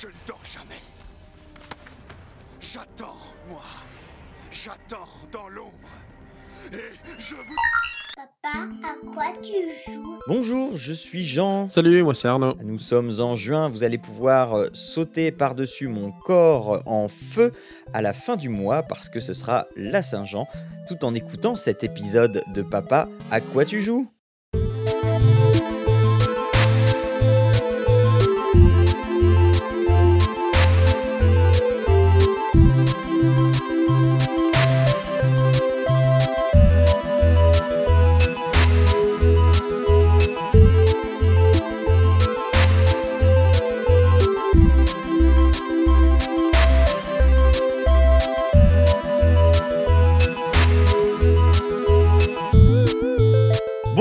Je ne dors jamais. J'attends, moi. J'attends dans l'ombre. Et je vous... Papa, à quoi tu joues? Bonjour, je suis Jean. Salut, moi c'est Arnaud. Nous sommes en juin, vous allez pouvoir euh, sauter par-dessus mon corps en feu à la fin du mois parce que ce sera la Saint-Jean, tout en écoutant cet épisode de Papa, à quoi tu joues?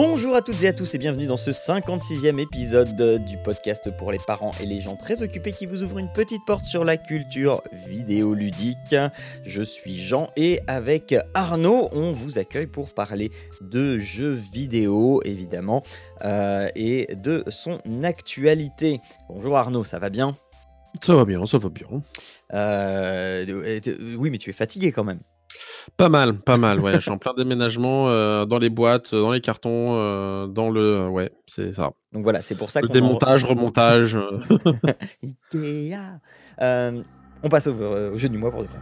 Bonjour à toutes et à tous et bienvenue dans ce 56e épisode du podcast pour les parents et les gens très occupés qui vous ouvrent une petite porte sur la culture vidéoludique. Je suis Jean et avec Arnaud, on vous accueille pour parler de jeux vidéo évidemment euh, et de son actualité. Bonjour Arnaud, ça va bien? Ça va bien, ça va bien. Euh, Oui mais tu es fatigué quand même. Pas mal, pas mal, ouais. Je suis en plein déménagement euh, dans les boîtes, dans les cartons, euh, dans le. Ouais, c'est ça. Donc voilà, c'est pour ça Le en- démontage, remontage. euh. Ikea. Euh, on passe au, au jeu du mois pour de vrai.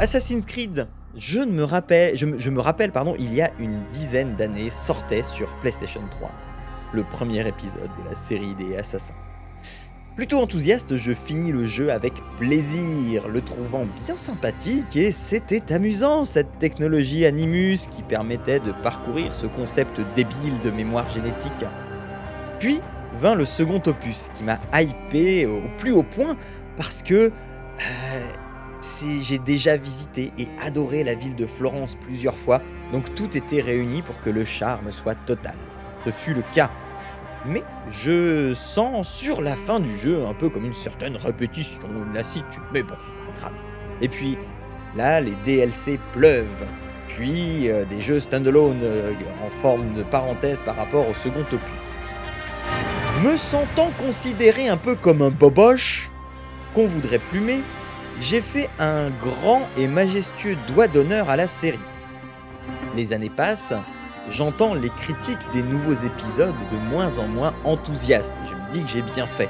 Assassin's Creed, je ne me rappelle, je me, je me rappelle pardon, il y a une dizaine d'années sortait sur PlayStation 3 le premier épisode de la série des Assassins. Plutôt enthousiaste, je finis le jeu avec plaisir, le trouvant bien sympathique et c'était amusant cette technologie Animus qui permettait de parcourir ce concept débile de mémoire génétique. Puis vint le second opus qui m'a hypé au plus haut point parce que euh, j'ai déjà visité et adoré la ville de Florence plusieurs fois, donc tout était réuni pour que le charme soit total. Ce fut le cas. Mais je sens sur la fin du jeu un peu comme une certaine répétition, une lassitude, mais bon, c'est pas grave. Et puis là, les DLC pleuvent. Puis euh, des jeux standalone euh, en forme de parenthèse par rapport au second opus. Me sentant considéré un peu comme un boboche, qu'on voudrait plumer, j'ai fait un grand et majestueux doigt d'honneur à la série. Les années passent, j'entends les critiques des nouveaux épisodes de moins en moins enthousiastes et je me dis que j'ai bien fait.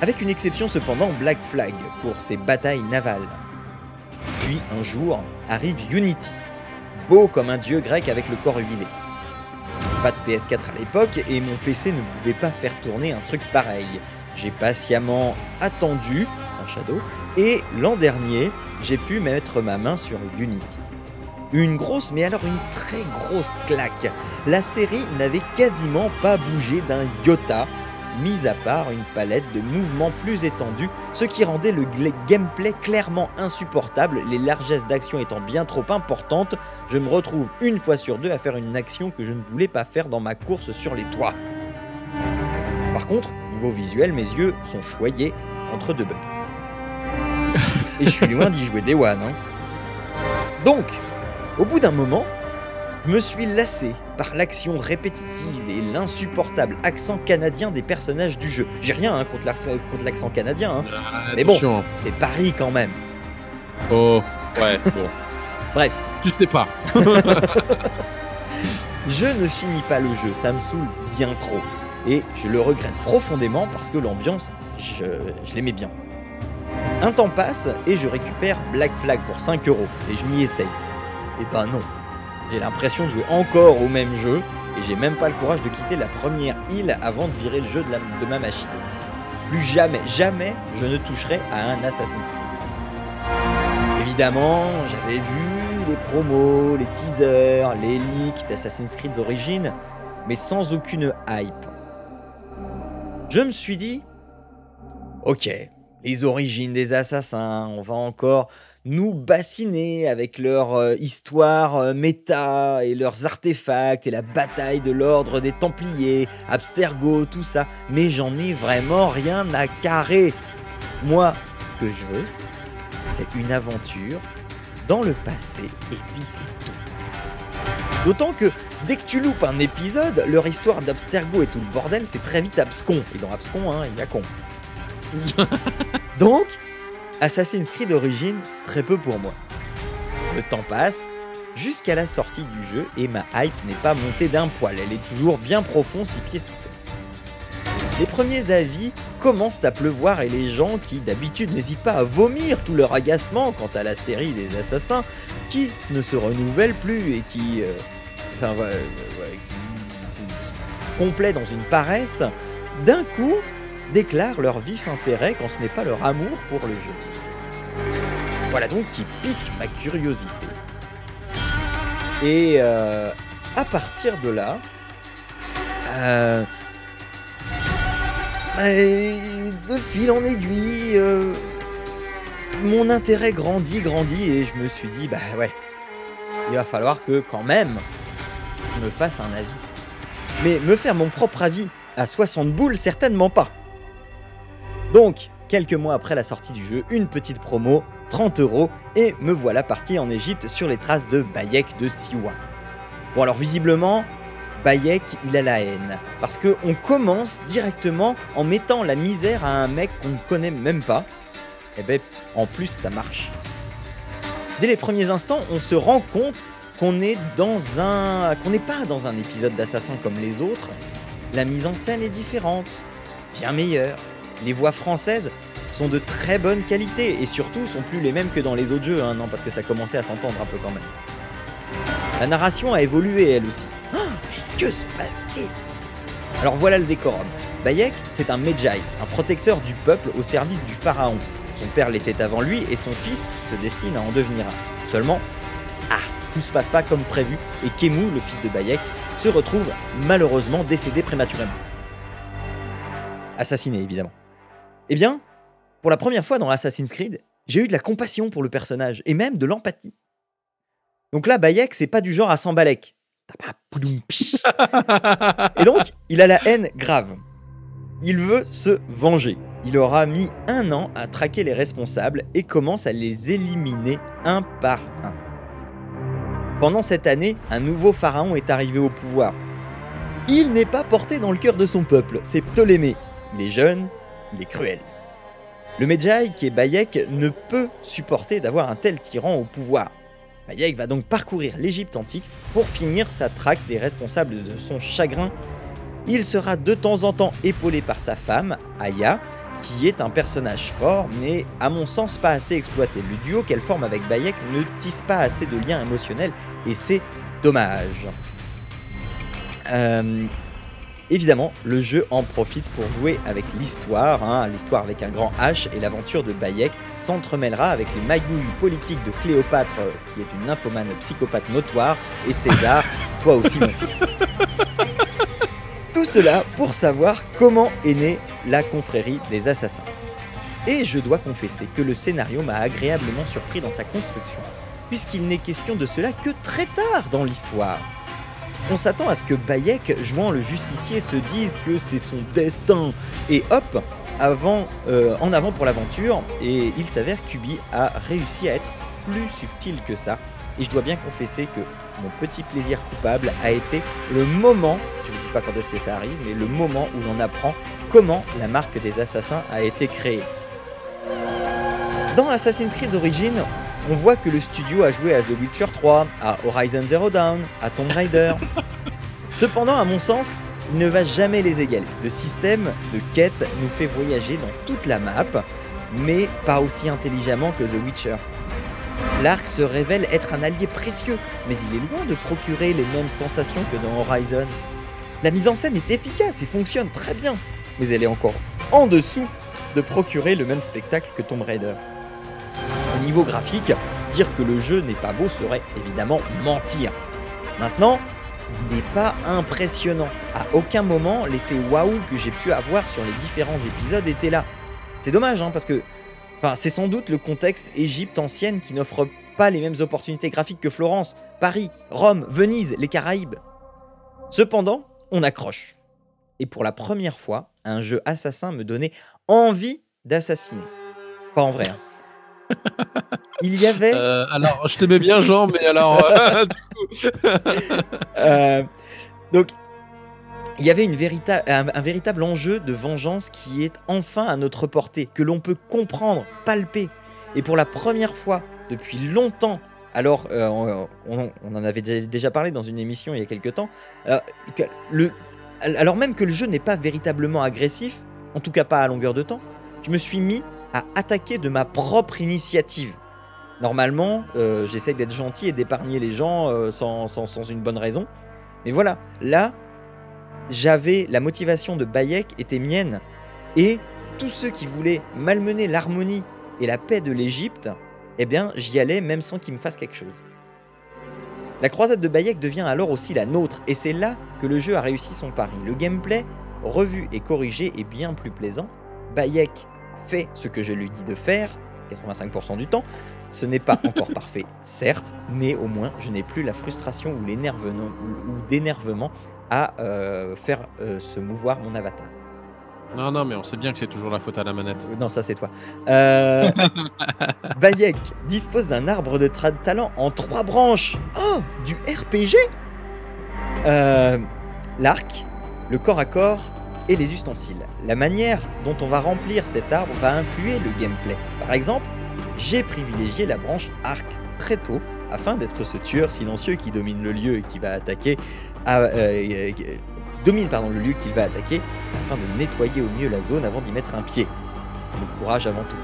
Avec une exception cependant, Black Flag pour ses batailles navales. Puis un jour arrive Unity, beau comme un dieu grec avec le corps huilé. Pas de PS4 à l'époque et mon PC ne pouvait pas faire tourner un truc pareil. J'ai patiemment attendu en Shadow et l'an dernier, j'ai pu mettre ma main sur Unity. Une grosse, mais alors une très grosse claque. La série n'avait quasiment pas bougé d'un iota, mis à part une palette de mouvements plus étendus, ce qui rendait le gameplay clairement insupportable, les largesses d'action étant bien trop importantes, je me retrouve une fois sur deux à faire une action que je ne voulais pas faire dans ma course sur les toits. Par contre, niveau visuel, mes yeux sont choyés entre deux bugs. Et je suis loin d'y jouer Day One. hein. Donc, au bout d'un moment, je me suis lassé par l'action répétitive et l'insupportable accent canadien des personnages du jeu. J'ai rien hein, contre l'accent canadien, hein. Mais bon. Hein. c'est Paris quand même. Oh, ouais, bon. Bref, Tu sais pas. je ne finis pas le jeu, ça me saoule bien trop. Et je le regrette profondément parce que l'ambiance, je, je l'aimais bien. Un temps passe et je récupère Black Flag pour 5 euros et je m'y essaye. Et ben non, j'ai l'impression de jouer encore au même jeu et j'ai même pas le courage de quitter la première île avant de virer le jeu de ma machine. Plus jamais, jamais je ne toucherai à un Assassin's Creed. Évidemment, j'avais vu les promos, les teasers, les leaks d'Assassin's Creed Origins, mais sans aucune hype. Je me suis dit, ok, les origines des assassins, on va encore nous bassiner avec leur euh, histoire euh, méta et leurs artefacts et la bataille de l'ordre des Templiers, Abstergo, tout ça, mais j'en ai vraiment rien à carrer. Moi, ce que je veux, c'est une aventure dans le passé et puis c'est tout. D'autant que dès que tu loupes un épisode, leur histoire d'Abstergo et tout le bordel, c'est très vite abscon. Et dans abscon, hein, il y a con. Donc, Assassin's Creed Origins, très peu pour moi. Le temps passe, jusqu'à la sortie du jeu, et ma hype n'est pas montée d'un poil, elle est toujours bien profond, six pieds sous terre. Les premiers avis commencent à pleuvoir et les gens qui d'habitude n'hésitent pas à vomir tout leur agacement quant à la série des assassins, qui ne se renouvelle plus et qui... euh, enfin, ouais, complet dans une paresse, d'un coup déclarent leur vif intérêt quand ce n'est pas leur amour pour le jeu. Voilà donc qui pique ma curiosité. Et euh, à partir de là, euh, de fil en aiguille, euh, mon intérêt grandit, grandit, et je me suis dit, bah ouais, il va falloir que quand même, je me fasse un avis. Mais me faire mon propre avis à 60 boules, certainement pas. Donc, quelques mois après la sortie du jeu, une petite promo, 30 euros, et me voilà parti en Égypte sur les traces de Bayek de Siwa. Bon alors visiblement, Bayek, il a la haine, parce que on commence directement en mettant la misère à un mec qu'on ne connaît même pas. Et ben, en plus, ça marche. Dès les premiers instants, on se rend compte qu'on qu'on n'est pas dans un épisode d'assassin comme les autres. La mise en scène est différente, bien meilleure. Les voix françaises sont de très bonne qualité et surtout sont plus les mêmes que dans les autres jeux, hein, non, parce que ça commençait à s'entendre un peu quand même. La narration a évolué elle aussi. Ah, mais que se passe-t-il? Alors voilà le décorum. Bayek, c'est un Medjay, un protecteur du peuple au service du pharaon. Son père l'était avant lui et son fils se destine à en devenir un. Seulement, ah, tout se passe pas comme prévu et Kemu, le fils de Bayek, se retrouve malheureusement décédé prématurément. Assassiné évidemment. Eh bien, pour la première fois dans Assassin's Creed, j'ai eu de la compassion pour le personnage et même de l'empathie. Donc là, Bayek, c'est pas du genre à s'embalek. Et donc, il a la haine grave. Il veut se venger. Il aura mis un an à traquer les responsables et commence à les éliminer un par un. Pendant cette année, un nouveau pharaon est arrivé au pouvoir. Il n'est pas porté dans le cœur de son peuple, c'est Ptolémée. Il est jeune, est cruel. Le Medjay, qui est Bayek, ne peut supporter d'avoir un tel tyran au pouvoir. Bayek va donc parcourir l'Égypte antique pour finir sa traque des responsables de son chagrin. Il sera de temps en temps épaulé par sa femme, Aya, qui est un personnage fort, mais à mon sens pas assez exploité. Le duo qu'elle forme avec Bayek ne tisse pas assez de liens émotionnels et c'est dommage. Euh, évidemment, le jeu en profite pour jouer avec l'histoire, hein, l'histoire avec un grand H et l'aventure de Bayek s'entremêlera avec les magouilles politiques de Cléopâtre, euh, qui est une nymphomane psychopathe notoire, et César, toi aussi mon fils. Tout cela pour savoir comment est née la confrérie des assassins. Et je dois confesser que le scénario m'a agréablement surpris dans sa construction, puisqu'il n'est question de cela que très tard dans l'histoire. On s'attend à ce que Bayek, jouant le justicier, se dise que c'est son destin, et hop, avant, euh, en avant pour l'aventure, et il s'avère qu'Ubi a réussi à être plus subtil que ça, et je dois bien confesser que mon petit plaisir coupable a été le moment, je ne vous dis pas quand est-ce que ça arrive, mais le moment où l'on apprend comment la marque des assassins a été créée. Dans Assassin's Creed Origins, on voit que le studio a joué à The Witcher 3, à Horizon Zero Dawn, à Tomb Raider. Cependant, à mon sens, il ne va jamais les égaler. Le système de quête nous fait voyager dans toute la map, mais pas aussi intelligemment que The Witcher. L'arc se révèle être un allié précieux, mais il est loin de procurer les mêmes sensations que dans Horizon. La mise en scène est efficace et fonctionne très bien, mais elle est encore en dessous de procurer le même spectacle que Tomb Raider. Au niveau graphique, dire que le jeu n'est pas beau serait évidemment mentir. Maintenant, il n'est pas impressionnant. À aucun moment, l'effet waouh que j'ai pu avoir sur les différents épisodes était là. C'est dommage, hein, parce que c'est sans doute le contexte Égypte ancienne qui n'offre pas les mêmes opportunités graphiques que Florence, Paris, Rome, Venise, les Caraïbes. Cependant, on accroche. Et pour la première fois, un jeu assassin me donnait envie d'assassiner. Pas en vrai. hein. Il y avait Euh, alors, je t'aimais bien, Jean, mais alors, euh, du coup, Euh, donc, il y avait une un, un véritable enjeu de vengeance qui est enfin à notre portée, que l'on peut comprendre, palper. Et pour la première fois depuis longtemps, alors on, on- on en avait déjà- parlé dans une émission il y a quelques temps, le, alors même que le jeu n'est pas véritablement agressif, en tout cas pas à longueur de temps, je me suis mis à attaquer de ma propre initiative. Normalement, euh, j'essaie d'être gentil et d'épargner les gens euh, sans une bonne raison. Mais voilà, là, j'avais la motivation de Bayek était mienne. Et tous ceux qui voulaient malmener l'harmonie et la paix de l'Égypte, eh bien, j'y allais même sans qu'ils me fassent quelque chose. La croisade de Bayek devient alors aussi la nôtre, et c'est là que le jeu a réussi son pari. Le gameplay, revu et corrigé, est bien plus plaisant. Bayek fait ce que je lui dis de faire, 85% du temps. Ce n'est pas encore parfait, certes, mais au moins je n'ai plus la frustration ou l'énervement ou, d'énervement à euh, faire euh, se mouvoir mon avatar. Non, non, mais on sait bien que c'est toujours la faute à la manette. Euh, Non, ça c'est toi. Euh, Bayek dispose d'un arbre de talent en trois branches. Oh, du RPG Euh, L'arc, le corps à corps et les ustensiles. La manière dont on va remplir cet arbre va influer le gameplay. Par exemple, j'ai privilégié la branche arc très tôt afin d'être ce tueur silencieux qui domine le lieu et qui va attaquer à- euh, euh, qui domine pardon, le lieu qu'il va attaquer afin de nettoyer au mieux la zone avant d'y mettre un pied. Le courage avant tout.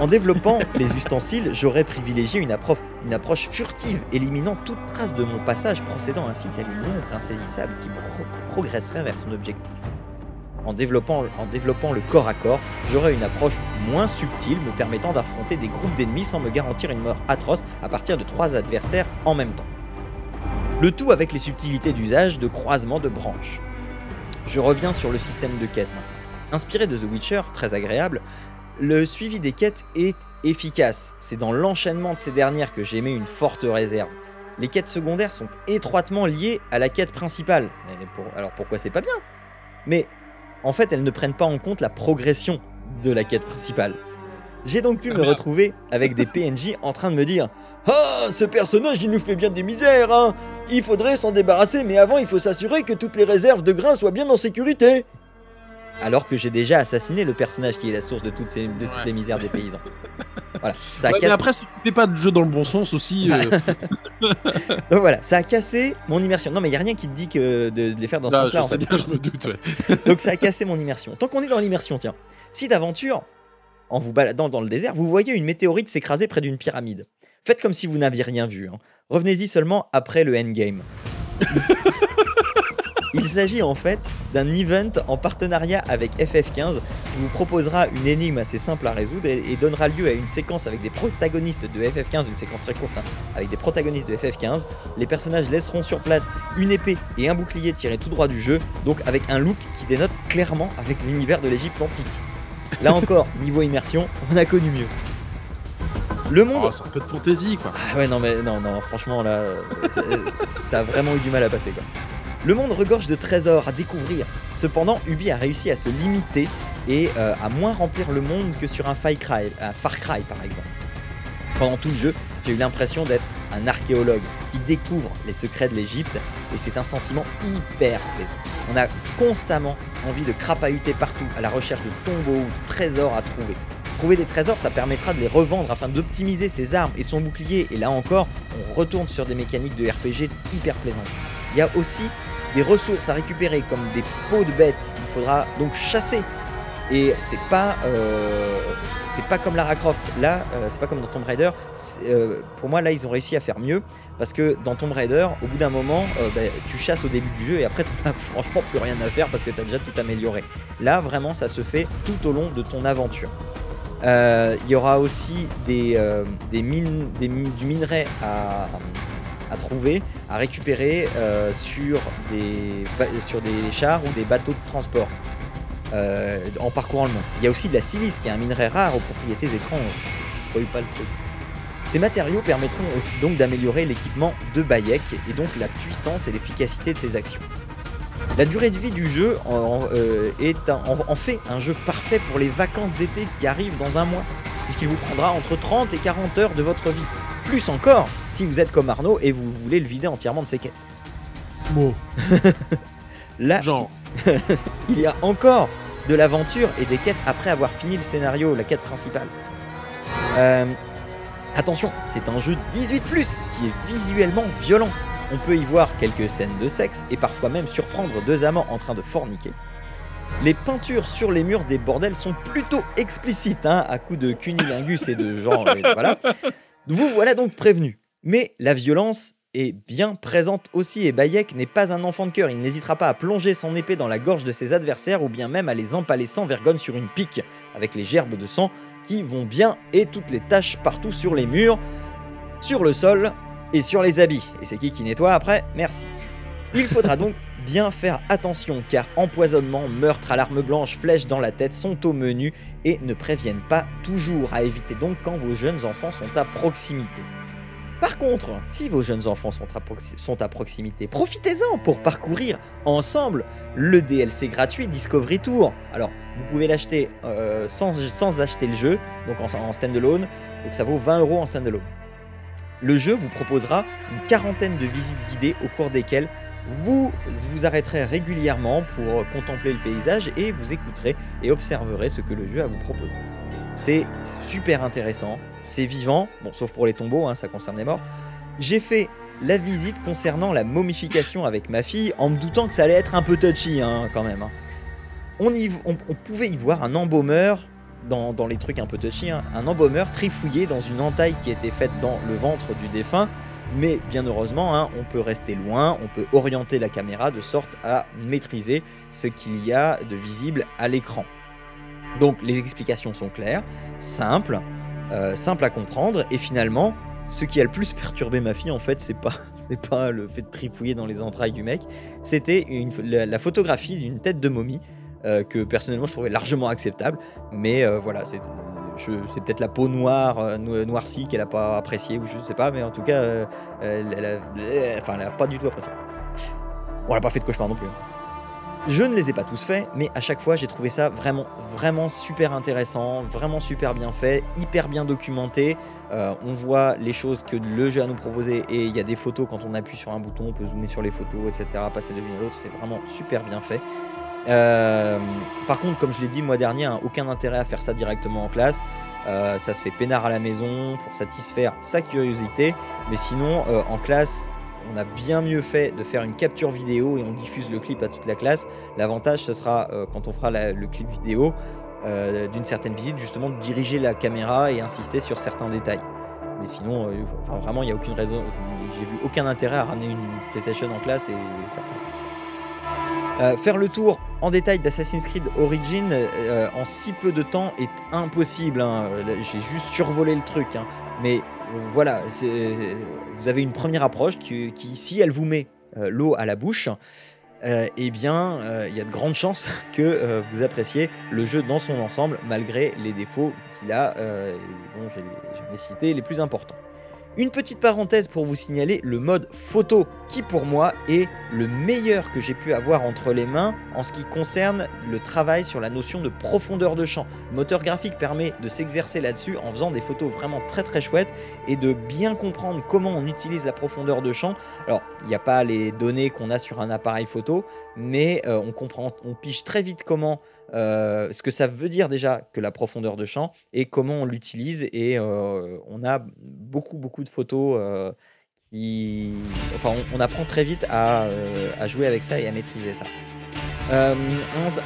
En développant les ustensiles, j'aurais privilégié une approche, une approche furtive, éliminant toute trace de mon passage, procédant ainsi telle une ombre insaisissable qui pro- progresserait vers son objectif. En développant, en développant le corps à corps, j'aurais une approche moins subtile, me permettant d'affronter des groupes d'ennemis sans me garantir une mort atroce à partir de trois adversaires en même temps. Le tout avec les subtilités d'usage de croisement de branches. Je reviens sur le système de quête maintenant. Inspiré de The Witcher, très agréable, le suivi des quêtes est efficace. C'est dans l'enchaînement de ces dernières que j'ai mis une forte réserve. Les quêtes secondaires sont étroitement liées à la quête principale. Pour- alors pourquoi c'est pas bien? Mais en fait, elles ne prennent pas en compte la progression de la quête principale. J'ai donc pu me retrouver avec des PNJ en train de me dire Ah, ce personnage il nous fait bien des misères, hein Il faudrait s'en débarrasser, mais avant il faut s'assurer que toutes les réserves de grains soient bien en sécurité alors que j'ai déjà assassiné le personnage qui est la source de toutes, ces, de toutes Ouais. les misères des paysans. Voilà, ça a, Ouais, mais cassé, après, si tu fais pas de jeu dans le bon sens aussi. euh, donc voilà, ça a cassé mon immersion. Non mais il y a rien qui te dit que de, de les faire dans ce là, sens-là. je en sais fait. bien, je me doute. ouais. Donc ça a cassé mon immersion. Tant qu'on est dans l'immersion, tiens. Si d'aventure, en vous baladant dans le désert, vous voyez une météorite s'écraser près d'une pyramide, faites comme si vous n'aviez rien vu. hein. Revenez-y seulement après le endgame. Il s'agit en fait d'un event en partenariat avec FF15 qui vous proposera une énigme assez simple à résoudre et, et donnera lieu à une séquence avec des protagonistes de FF15, une séquence très courte, hein, avec des protagonistes de FF15. Les personnages laisseront sur place une épée et un bouclier tirés tout droit du jeu, donc avec un look qui dénote clairement avec l'univers de l'Égypte antique. Là encore, niveau immersion, on a connu mieux. Le monde Oh, c'est un peu de fantaisie, quoi. ah ouais, non, mais non, non, franchement, là, euh, ça a vraiment eu du mal à passer, quoi. Le monde regorge de trésors à découvrir. Cependant, Ubi a réussi à se limiter et euh, à moins remplir le monde que sur un Far Cry, par exemple. Pendant tout le jeu, j'ai eu l'impression d'être un archéologue qui découvre les secrets de l'Égypte et c'est un sentiment hyper plaisant. On a constamment envie de crapahuter partout à la recherche de tombeaux ou trésors à trouver. Trouver des trésors, ça permettra de les revendre afin d'optimiser ses armes et son bouclier. Et là encore, on retourne sur des mécaniques de RPG hyper plaisantes. Il y a aussi des ressources à récupérer comme des peaux de bêtes. Il faudra donc chasser. Et c'est pas, euh, c'est pas comme Lara Croft. Là, euh, c'est pas comme dans Tomb Raider. Euh, pour moi, là, ils ont réussi à faire mieux parce que dans Tomb Raider, au bout d'un moment, bah, tu chasses au début du jeu et après, t'en as franchement plus rien à faire parce que t'as déjà tout amélioré. Là, vraiment, ça se fait tout au long de ton aventure. Il y aura aussi des, mines, du minerai à, à trouver, à récupérer euh, sur, des, sur des chars ou des bateaux de transport euh, en parcourant le monde. Il y a aussi de la silice qui est un minerai rare aux propriétés étranges. Pas le truc. Ces matériaux permettront donc d'améliorer l'équipement de Bayek et donc la puissance et l'efficacité de ses actions. La durée de vie du jeu euh, est en fait un jeu parfait pour les vacances d'été qui arrivent dans un mois, puisqu'il vous prendra entre 30 et 40 heures de votre vie. Plus encore si vous êtes comme Arnaud et vous voulez le vider entièrement de ses quêtes. Bon, Là, genre. il y a encore de l'aventure et des quêtes après avoir fini le scénario, la quête principale. Euh, attention, c'est un jeu 18 qui est visuellement violent. On peut y voir quelques scènes de sexe et parfois même surprendre deux amants en train de forniquer. Les peintures sur les murs des bordels sont plutôt explicites, hein, à coups de cunilingus et de genre. et voilà. Vous voilà donc prévenu. Mais la violence est bien présente aussi et Bayek n'est pas un enfant de cœur. Il n'hésitera pas à plonger son épée dans la gorge de ses adversaires ou bien même à les empaler sans vergogne sur une pique, avec les gerbes de sang qui vont bien et toutes les taches partout sur les murs, sur le sol et sur les habits. Et c'est qui qui nettoie après? Merci. Il faudra donc bien faire attention car empoisonnement, meurtre à l'arme blanche, flèche dans la tête sont au menu et ne préviennent pas toujours à éviter donc quand vos jeunes enfants sont à proximité. Par contre, si vos jeunes enfants sont à, proximité, profitez-en pour parcourir ensemble le DLC gratuit Discovery Tour. Alors, vous pouvez l'acheter euh, sans, sans acheter le jeu, donc en, en standalone, donc ça vaut 20 euros en standalone. Le jeu vous proposera une quarantaine de visites guidées au cours desquelles vous vous arrêterez régulièrement pour contempler le paysage et vous écouterez et observerez ce que le jeu a à vous proposer. C'est super intéressant, c'est vivant, bon sauf pour les tombeaux, hein, ça concerne les morts. J'ai fait la visite concernant la momification avec ma fille en me doutant que ça allait être un peu touchy hein, quand même. hein. On, pouvait y voir un embaumeur dans, les trucs un peu touchy, un embaumeur trifouillé dans une entaille qui était faite dans le ventre du défunt. Mais bien heureusement, hein, on peut rester loin, on peut orienter la caméra de sorte à maîtriser ce qu'il y a de visible à l'écran. Donc les explications sont claires, simples, euh, simples à comprendre, et finalement, ce qui a le plus perturbé ma fille, en fait, c'est pas, pas le fait de trifouiller dans les entrailles du mec, c'était la, photographie d'une tête de momie euh, que personnellement je trouvais largement acceptable, mais euh, voilà, c'est c'est peut-être la peau noire, euh, no- noircie qu'elle a pas appréciée, ou je sais pas, mais en tout cas, euh, elle, elle a, euh, pas du tout apprécié. Bon, elle a pas fait de cauchemar non plus. hein. Je ne les ai pas tous faits, mais à chaque fois j'ai trouvé ça vraiment, vraiment super intéressant, vraiment super bien fait, hyper bien documenté. On voit les choses que le jeu a nous proposer et il y a des photos quand on appuie sur un bouton, on peut zoomer sur les photos, etc. Passer de l'une à l'autre, c'est vraiment super bien fait. Euh, par contre, comme je l'ai dit le mois dernier, hein, aucun intérêt à faire ça directement en classe. Euh, ça se fait peinard à la maison pour satisfaire sa curiosité, mais sinon euh, en classe on a bien mieux fait de faire une capture vidéo et on diffuse le clip à toute la classe. L'avantage, ce sera quand on fera le clip vidéo d'une certaine visite, justement de diriger la caméra et insister sur certains détails. Mais sinon, vraiment, il n'y a aucune raison. J'ai vu aucun intérêt à ramener une PlayStation en classe et faire ça. Faire le tour en détail d'Assassin's Creed Origin euh, en si peu de temps est impossible. hein. Euh, J'ai juste survolé le truc. hein. Mais euh, voilà, vous avez une première approche qui, si elle vous met euh, l'eau à la bouche, euh, eh bien, euh, il y a de grandes chances que euh, vous appréciez le jeu dans son ensemble, malgré les défauts qu'il a, euh, dont j'ai cité les plus importants. Une petite parenthèse pour vous signaler le mode photo, qui pour moi est le meilleur que j'ai pu avoir entre les mains en ce qui concerne le travail sur la notion de profondeur de champ. Le moteur graphique permet de s'exercer là-dessus en faisant des photos vraiment très très chouettes et de bien comprendre comment on utilise la profondeur de champ. Alors, il n'y a pas les données qu'on a sur un appareil photo, mais euh, on comprend, on pige très vite comment, euh, ce que ça veut dire déjà que la profondeur de champ et comment on l'utilise. Et euh, on a beaucoup beaucoup de photos. euh, qui... Enfin, on, apprend très vite à, jouer avec ça et à maîtriser ça. Un,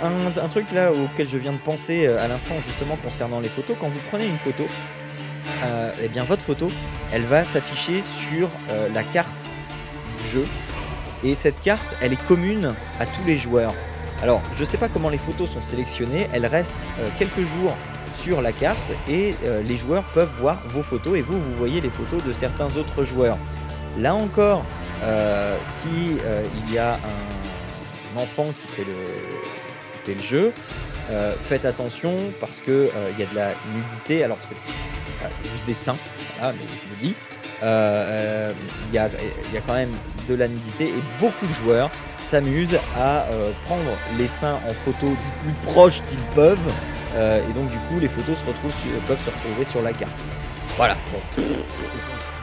un- truc là auquel je viens de penser à l'instant justement concernant les photos, quand vous prenez une photo, eh bien votre photo, elle va s'afficher sur la carte du jeu. Et cette carte, elle est commune à tous les joueurs. Alors, je sais pas comment les photos sont sélectionnées, elles restent euh, quelques jours sur la carte et euh, les joueurs peuvent voir vos photos et vous, vous voyez les photos de certains autres joueurs. Là encore, euh, si il y a un, enfant qui fait le, jeu, faites attention parce euh, il y a de la nudité. Alors c'est c'est juste des seins, voilà, mais je le dis. Euh, euh, Il y, a, quand même de la nudité et beaucoup de joueurs s'amusent à euh, prendre les seins en photo du plus proche qu'ils peuvent. et donc du coup les photos se retrouvent peuvent se retrouver sur la carte. Voilà.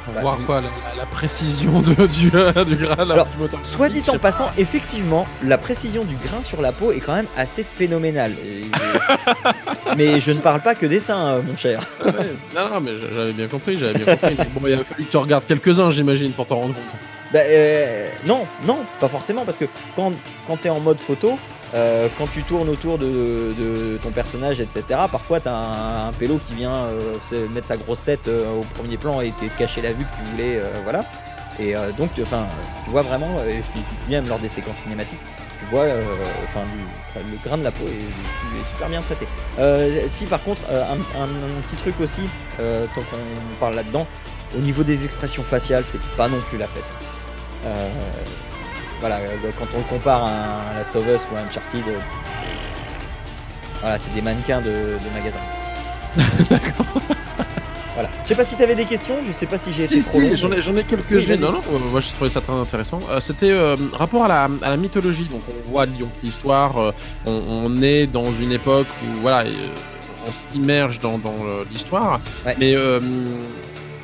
Pour Bah, voir quoi, la, la précision de, du, euh, du Graal Alors, du moteur Soit dit en passant, pas. effectivement, la précision du grain sur la peau est quand même assez phénoménale. Et- mais je ne parle pas que des seins, euh, mon cher. Ouais, non, non, mais j'avais bien compris, j'avais bien compris. Mais bon, il a fallu que tu regardes quelques-uns, j'imagine, pour t'en rendre compte. Bah, euh, non, non, pas forcément, parce que quand, quand tu es en mode photo, euh, quand tu tournes autour de, ton personnage, etc., parfois tu as un, pélo qui vient euh, mettre sa grosse tête euh, au premier plan et te cacher la vue que tu voulais, voilà. Et donc, enfin, tu vois vraiment, et même lors des séquences cinématiques, tu vois, enfin, le, grain de la peau est, super bien traité. Si par contre, un, un- petit truc aussi, tant qu'on parle là-dedans, au niveau des expressions faciales, c'est pas non plus la fête. Voilà, euh, quand on le compare à un Last of Us ou à Uncharted, euh, voilà, c'est des mannequins de, de magasin. Voilà. Je sais pas si t'avais des questions, je sais pas si j'ai été Si, trop long. si, j'en ai, quelques-unes. non, non, moi je trouvais ça très intéressant. Euh, C'était euh, rapport à la, à la mythologie. Donc on voit l'histoire, euh, on, on est dans une époque où voilà, on s'immerge dans, dans l'histoire. Ouais. Mais euh,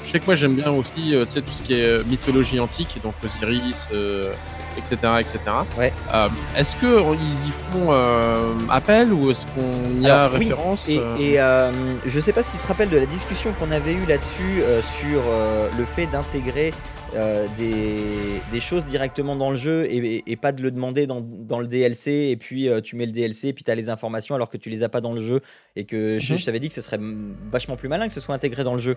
je sais que moi j'aime bien aussi euh, tout ce qui est euh, mythologie antique, donc Osiris, euh, etc. etc. Ouais. Euh, est-ce qu'ils y font appel ou est-ce qu'on y a Alors, oui, référence Et, et, je sais pas si tu te rappelles de la discussion qu'on avait eue là-dessus sur le fait d'intégrer euh, des, des choses directement dans le jeu et, et- et pas de le demander dans, dans le DLC et puis euh, tu mets le DLC et puis tu as les informations alors que tu les as pas dans le jeu et que je, Mhm. je t'avais dit que ce serait vachement plus malin que ce soit intégré dans le jeu.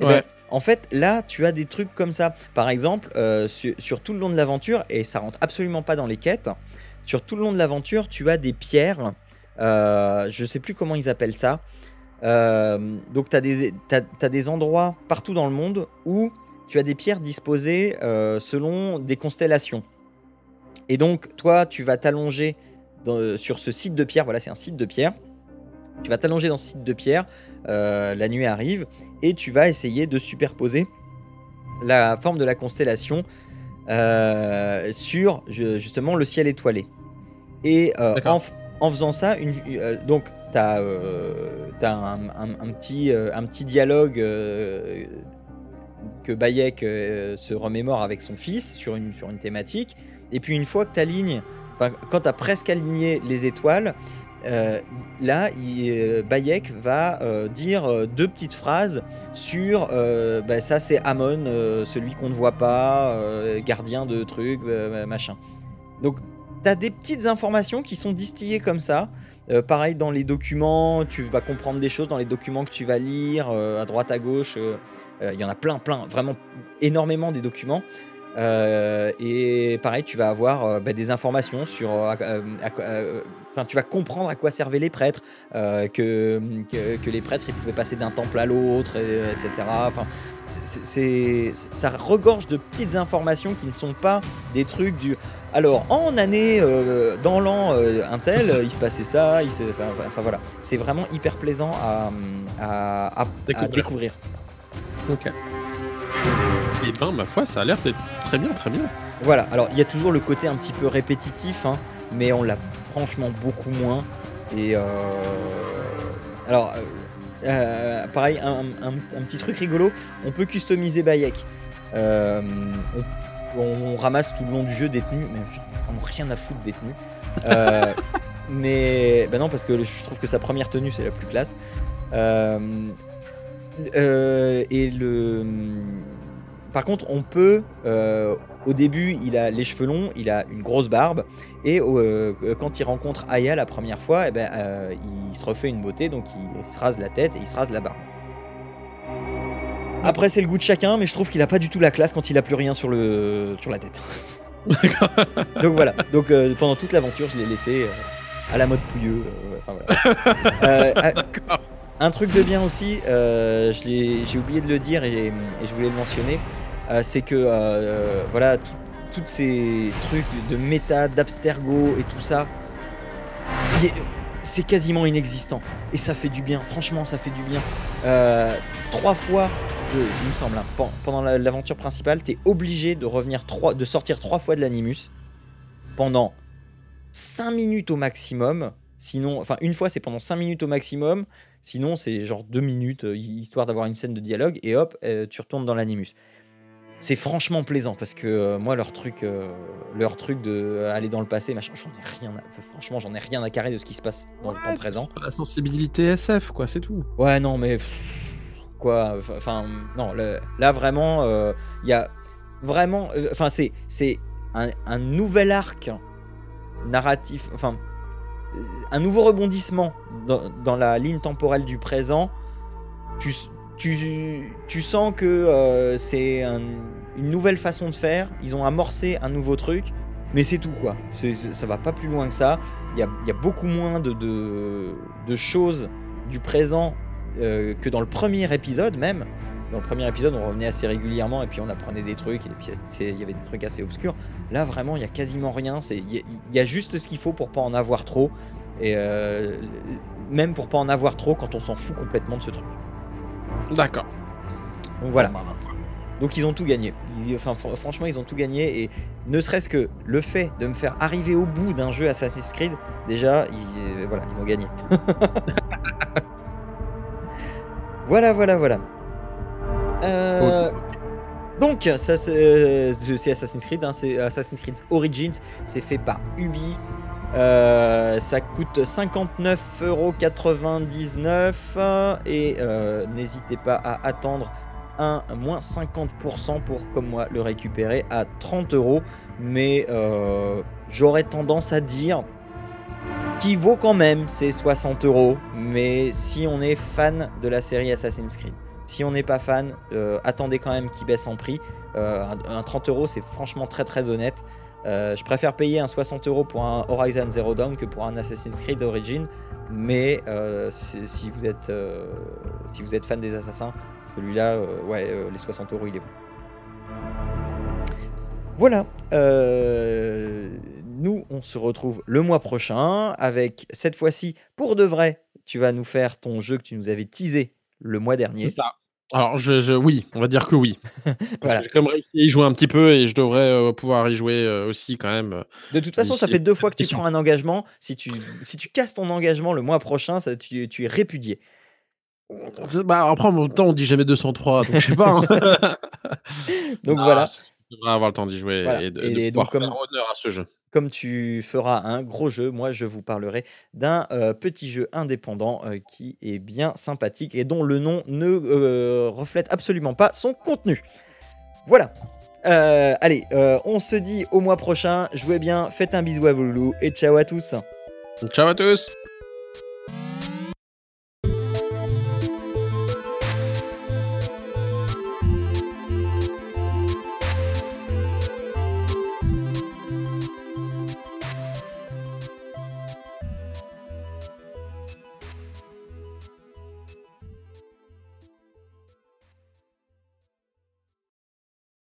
Eh Ouais. ben, en fait, là, tu as des trucs comme ça. Par exemple, euh, sur, sur tout le long de l'aventure, et ça rentre absolument pas dans les quêtes, sur tout le long de l'aventure, tu as des pierres. euh, je sais plus comment ils appellent ça. Euh, donc, tu as, des t'as- t'as des endroits partout dans le monde où tu as des pierres disposées euh, selon des constellations. Et donc, toi, tu vas t'allonger sur ce site de pierre. Voilà, c'est un site de pierre. Tu vas t'allonger dans ce site de pierre. euh, la nuit arrive et tu vas essayer de superposer la forme de la constellation euh, sur ju- justement le ciel étoilé. Et euh, en, faisant ça, une, donc tu as, un, un- un petit, un petit dialogue que Bayek se remémore avec son fils sur une, sur une thématique. Et puis une fois que tu alignes, quand tu as presque aligné les étoiles, euh, là, euh, Bayek va euh, dire deux petites phrases sur bah, ça, c'est Amon, celui qu'on ne voit pas, gardien de trucs, euh, machin. Donc, tu as des petites informations qui sont distillées comme ça. Pareil dans les documents, tu vas comprendre des choses dans les documents que tu vas lire à droite à gauche. Il y en a plein, plein, vraiment énormément des documents. Euh, et pareil, tu vas avoir euh, bah, des informations sur. euh, Enfin, tu vas comprendre à quoi servaient les prêtres, que, que, que les prêtres ils pouvaient passer d'un temple à l'autre, et- etc. Enfin, c'est- ça regorge de petites informations qui ne sont pas des trucs du. Alors, en année, euh, dans l'an euh, un tel, euh, il se passait ça, il se- enfin, voilà. C'est vraiment hyper plaisant à, à, à- à Découvrir. découvrir. Ok. Et ben, ma foi, ça a l'air d'être très bien, très bien. Voilà, alors il y a toujours le côté un petit peu répétitif, hein, mais on l'a franchement beaucoup moins. Et euh, alors, euh, euh, pareil, un, un- un petit truc rigolo, on peut customiser Bayek. Euh, on, on ramasse tout le long du jeu des tenues, mais j'en ai rien à foutre des tenues. Mais ben non, parce que je trouve que sa première tenue c'est la plus classe. Et le. Par contre, on peut. euh, au début, il a les cheveux longs, il a une grosse barbe, et euh, quand il rencontre Aya la première fois, eh ben, euh, il se refait une beauté, donc il se rase la tête et il se rase la barbe. Après, c'est le goût de chacun, mais je trouve qu'il a pas du tout la classe quand il a plus rien sur, le, sur la tête. donc voilà. Donc pendant toute l'aventure, je l'ai laissé à la mode pouilleux. enfin, voilà. D'accord. Un truc de bien aussi, euh, j'ai oublié de le dire et, je voulais le mentionner, euh, c'est que euh, voilà, toutes ces trucs de méta, d'abstergo et tout ça, c'est quasiment inexistant. Et ça fait du bien, franchement, ça fait du bien. Trois fois, il me semble, hein, pen- pendant la- l'aventure principale, t'es obligé de revenir trois, de sortir trois fois de l'animus pendant 5 minutes au maximum. Sinon, enfin, une fois, c'est pendant 5 minutes au maximum. Sinon, c'est genre deux minutes, euh, histoire d'avoir une scène de dialogue, et hop, euh, tu retournes dans l'animus. C'est franchement plaisant parce que euh, moi, leur truc, leur truc de aller dans le passé, machin, j'en ai rien. à- franchement, j'en ai rien à carrer de ce qui se passe dans le temps présent. La sensibilité SF, quoi, c'est tout. Ouais, non, mais quoi, enfin, non, le- là vraiment, euh, il y a vraiment, euh, enfin, c'est c'est un, un nouvel arc narratif, enfin, un nouveau rebondissement dans, la ligne temporelle du présent. Tu, tu, tu sens que euh, c'est un- une nouvelle façon de faire. Ils ont amorcé un nouveau truc, mais c'est tout quoi. Ça va pas plus loin que ça. Il y a, y a beaucoup moins de, de, de choses du présent euh, que dans le premier épisode même. Dans le premier épisode, on revenait assez régulièrement et puis on apprenait des trucs et puis il y avait des trucs assez obscurs. Là, vraiment, il y a quasiment rien. Il y, a- il y a juste ce qu'il faut pour pas en avoir trop. Et euh, même pour pas en avoir trop quand on s'en fout complètement de ce truc. D'accord. Donc voilà. Bon, bah, Donc ils ont tout gagné. Ils- enfin, fr- franchement, ils ont tout gagné. Et ne serait-ce que le fait de me faire arriver au bout d'un jeu Assassin's Creed, déjà, ils, euh, voilà, ils ont gagné. voilà, voilà, voilà. Euh. Donc, ça, c'est euh, Assassin's Creed, hein, c'est Assassin's Creed Origins, c'est fait par Ubi. Euh, ça coûte 59,99€ et n'hésitez pas à attendre un moins 50% pour, comme moi, le récupérer à 30 euros. Mais j'aurais tendance à dire qu'il vaut quand même ces 60 euros. Mais si on est fan de la série Assassin's Creed, si on n'est pas fan, euh, attendez quand même qu'il baisse en prix. Euh, un, un 30 euros, c'est franchement très très honnête. Euh, je préfère payer un 60 euros pour un Horizon Zero Dawn que pour un Assassin's Creed Origin. Mais si, vous êtes, si vous êtes fan des assassins, celui-là, ouais, les 60 euros, il est bon. Voilà. nous, on se retrouve le mois prochain avec cette fois-ci, pour de vrai, tu vas nous faire ton jeu que tu nous avais teasé le mois dernier. C'est ça. Alors, je, je- oui, on va dire que oui. Voilà. J'ai comme réussi à y jouer un petit peu et je devrais euh, pouvoir y jouer euh, aussi quand même. euh. De toute façon, ça fait deux fois que tu prends un engagement. Si tu, si tu casses ton engagement le mois prochain, ça, tu, tu es répudié. Bah, après, en même temps, on dit jamais 203, donc je sais pas. hein. Donc Ah, voilà, Je devrais avoir le temps d'y jouer Voilà. et de, Et de donc, pouvoir comme- faire honneur à ce jeu. Comme tu feras un gros jeu, moi je vous parlerai d'un euh, petit jeu indépendant euh, qui est bien sympathique et dont le nom ne euh, reflète absolument pas son contenu. Voilà. Allez, on se dit au mois prochain. Jouez bien, faites un bisou à vos loulous et ciao à tous. Ciao à tous